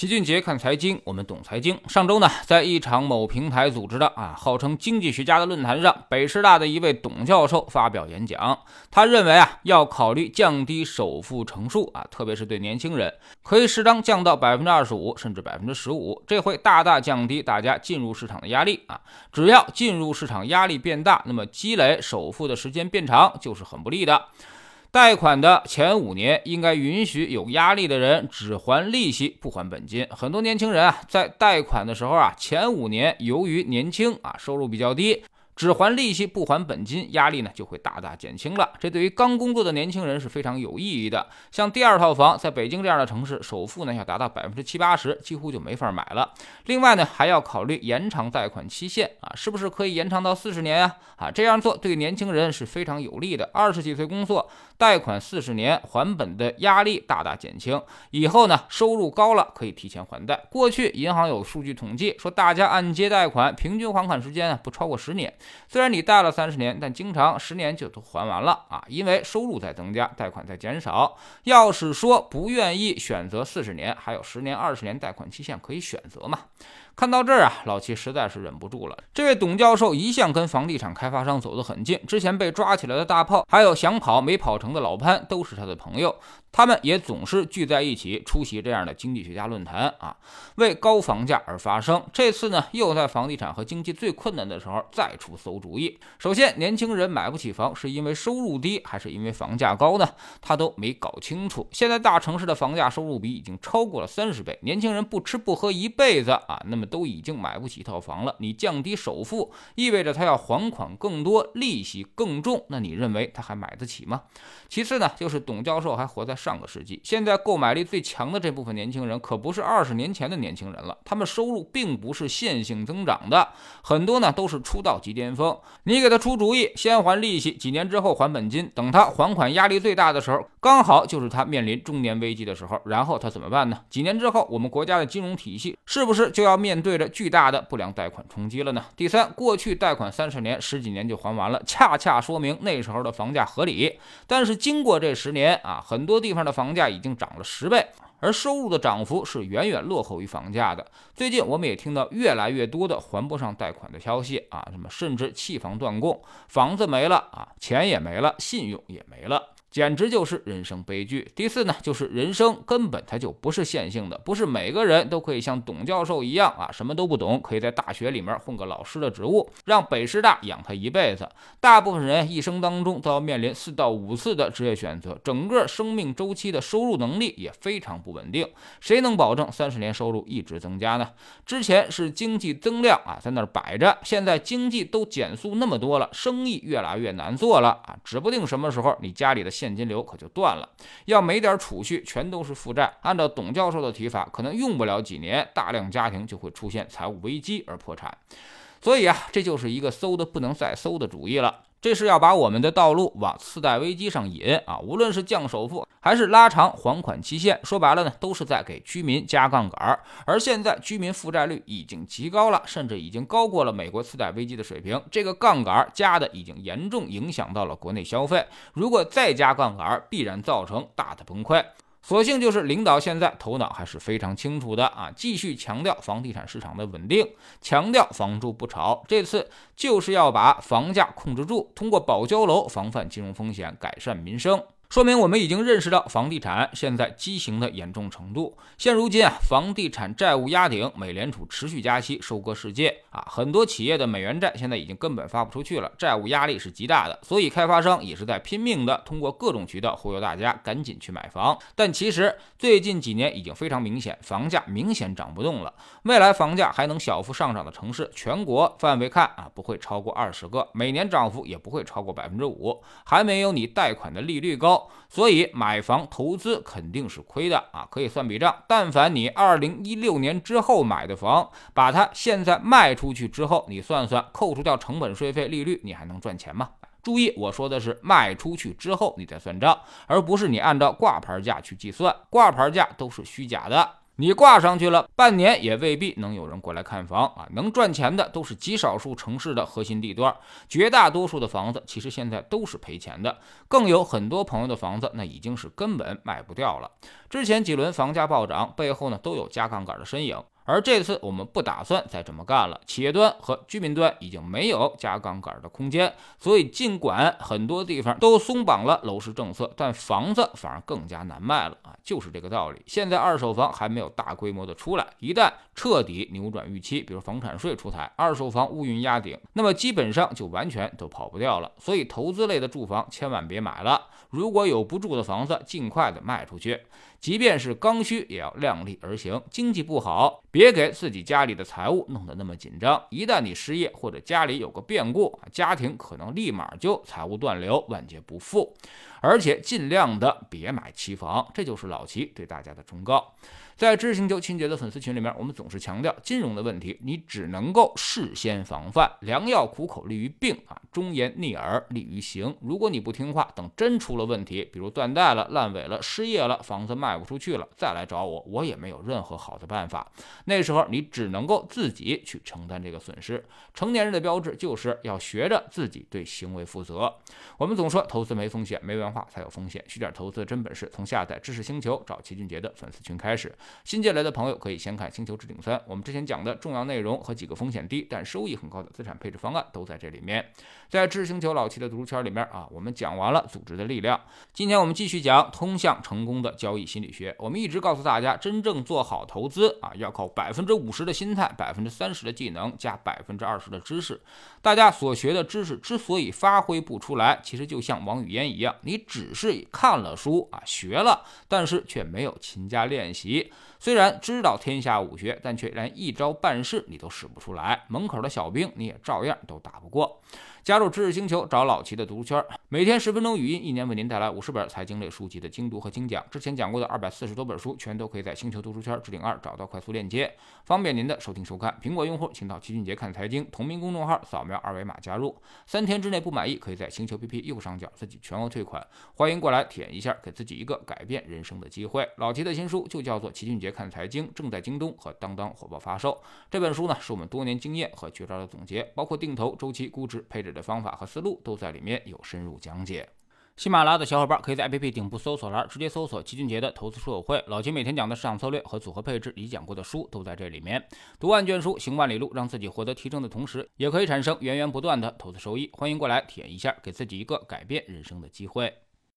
齐俊杰看财经，我们懂财经。上周呢，在一场某平台组织的啊，号称经济学家的论坛上，北师大的一位董教授发表演讲。他认为啊，要考虑降低首付成数啊，特别是对年轻人，可以适当降到百分之二十五，甚至百分之十五，这会大大降低大家进入市场的压力啊。只要进入市场压力变大，那么积累首付的时间变长就是很不利的。贷款的前五年应该允许有压力的人只还利息不还本金。很多年轻人啊，在贷款的时候啊，前五年由于年轻啊，收入比较低。只还利息不还本金，压力呢就会大大减轻了。这对于刚工作的年轻人是非常有意义的。像第二套房，在北京这样的城市，首付呢要达到百分之七八十，几乎就没法买了。另外呢，还要考虑延长贷款期限啊，是不是可以延长到四十年啊？啊，这样做对年轻人是非常有利的。二十几岁工作，贷款四十年还本的压力大大减轻。以后呢，收入高了可以提前还贷。过去银行有数据统计说，大家按揭贷款平均还款时间啊不超过十年。虽然你贷了三十年，但经常十年就都还完了啊，因为收入在增加，贷款在减少。要是说不愿意选择四十年，还有十年、二十年贷款期限可以选择嘛？看到这儿啊，老齐实在是忍不住了。这位董教授一向跟房地产开发商走得很近，之前被抓起来的大炮，还有想跑没跑成的老潘，都是他的朋友。他们也总是聚在一起出席这样的经济学家论坛啊，为高房价而发声。这次呢，又在房地产和经济最困难的时候再出馊主意。首先，年轻人买不起房，是因为收入低，还是因为房价高呢？他都没搞清楚。现在大城市的房价收入比已经超过了三十倍，年轻人不吃不喝一辈子啊，那么都已经买不起一套房了。你降低首付，意味着他要还款更多，利息更重，那你认为他还买得起吗？其次呢，就是董教授还活在。上个世纪，现在购买力最强的这部分年轻人可不是二十年前的年轻人了，他们收入并不是线性增长的，很多呢都是出道即巅峰。你给他出主意，先还利息，几年之后还本金，等他还款压力最大的时候，刚好就是他面临中年危机的时候，然后他怎么办呢？几年之后，我们国家的金融体系是不是就要面面对着巨大的不良贷款冲击了呢？第三，过去贷款三十年、十几年就还完了，恰恰说明那时候的房价合理。但是经过这十年啊，很多地。地方的房价已经涨了十倍，而收入的涨幅是远远落后于房价的。最近我们也听到越来越多的还不上贷款的消息啊，什么甚至弃房断供，房子没了啊，钱也没了，信用也没了。简直就是人生悲剧。第四呢，就是人生根本它就不是线性的，不是每个人都可以像董教授一样啊，什么都不懂，可以在大学里面混个老师的职务，让北师大养他一辈子。大部分人一生当中都要面临四到五次的职业选择，整个生命周期的收入能力也非常不稳定。谁能保证三十年收入一直增加呢？之前是经济增量啊，在那儿摆着，现在经济都减速那么多了，生意越来越难做了啊，指不定什么时候你家里的。现金流可就断了，要没点储蓄，全都是负债。按照董教授的提法，可能用不了几年，大量家庭就会出现财务危机而破产。所以啊，这就是一个馊的不能再馊的主意了。这是要把我们的道路往次贷危机上引啊！无论是降首付还是拉长还款期限，说白了呢，都是在给居民加杠杆。而现在居民负债率已经极高了，甚至已经高过了美国次贷危机的水平。这个杠杆加的已经严重影响到了国内消费。如果再加杠杆，必然造成大的崩溃。所幸就是领导现在头脑还是非常清楚的啊，继续强调房地产市场的稳定，强调房住不炒。这次就是要把房价控制住，通过保交楼防范金融风险，改善民生。说明我们已经认识到房地产现在畸形的严重程度。现如今啊，房地产债务压顶，美联储持续加息收割世界啊，很多企业的美元债现在已经根本发不出去了，债务压力是极大的。所以开发商也是在拼命的通过各种渠道忽悠大家赶紧去买房。但其实最近几年已经非常明显，房价明显涨不动了。未来房价还能小幅上涨的城市，全国范围看啊，不会超过二十个，每年涨幅也不会超过百分之五，还没有你贷款的利率高。所以买房投资肯定是亏的啊，可以算笔账。但凡你二零一六年之后买的房，把它现在卖出去之后，你算算，扣除掉成本税费、利率，你还能赚钱吗？注意，我说的是卖出去之后你再算账，而不是你按照挂牌价去计算，挂牌价都是虚假的。你挂上去了，半年也未必能有人过来看房啊！能赚钱的都是极少数城市的核心地段，绝大多数的房子其实现在都是赔钱的。更有很多朋友的房子，那已经是根本卖不掉了。之前几轮房价暴涨背后呢，都有加杠杆的身影。而这次我们不打算再这么干了，企业端和居民端已经没有加杠杆的空间，所以尽管很多地方都松绑了楼市政策，但房子反而更加难卖了啊，就是这个道理。现在二手房还没有大规模的出来，一旦彻底扭转预期，比如房产税出台，二手房乌云压顶，那么基本上就完全都跑不掉了。所以投资类的住房千万别买了，如果有不住的房子，尽快的卖出去。即便是刚需，也要量力而行。经济不好，别别给自己家里的财务弄得那么紧张。一旦你失业或者家里有个变故，家庭可能立马就财务断流，万劫不复。而且尽量的别买期房，这就是老齐对大家的忠告。在知识星球清洁的粉丝群里面，我们总是强调金融的问题，你只能够事先防范。良药苦口利于病啊，忠言逆耳利于行。如果你不听话，等真出了问题，比如断贷了、烂尾了、失业了、房子卖不出去了，再来找我，我也没有任何好的办法。那时候你只能够自己去承担这个损失。成年人的标志就是要学着自己对行为负责。我们总说投资没风险，没文化才有风险。学点投资的真本事，从下载知识星球找齐俊杰的粉丝群开始。新进来的朋友可以先看《星球置顶三》，我们之前讲的重要内容和几个风险低但收益很高的资产配置方案都在这里面。在知识星球老七的读书圈里面啊，我们讲完了组织的力量，今天我们继续讲通向成功的交易心理学。我们一直告诉大家，真正做好投资啊，要靠百分之五十的心态，百分之三十的技能，加百分之二十的知识。大家所学的知识之所以发挥不出来，其实就像王语嫣一样，你只是看了书啊，学了，但是却没有勤加练习。虽然知道天下武学，但却连一招半式你都使不出来，门口的小兵你也照样都打不过。加入知识星球，找老齐的读书圈，每天十分钟语音，一年为您带来五十本财经类书籍的精读和精讲。之前讲过的二百四十多本书，全都可以在星球读书圈置顶二找到快速链接，方便您的收听收看。苹果用户请到齐俊杰看财经同名公众号，扫描二维码加入。三天之内不满意，可以在星球 PP 右上角自己全额退款。欢迎过来体验一下，给自己一个改变人生的机会。老齐的新书就叫做《齐俊杰看财经》，正在京东和当当火爆发售。这本书呢，是我们多年经验和绝招的总结，包括定投、周期、估值、配置。的方法和思路都在里面有深入讲解。喜马拉雅的小伙伴可以在 APP 顶部搜索栏直接搜索齐俊杰的投资书友会，老齐每天讲的市场策略和组合配置，已讲过的书都在这里面。读万卷书，行万里路，让自己获得提升的同时，也可以产生源源不断的投资收益。欢迎过来体验一下，给自己一个改变人生的机会。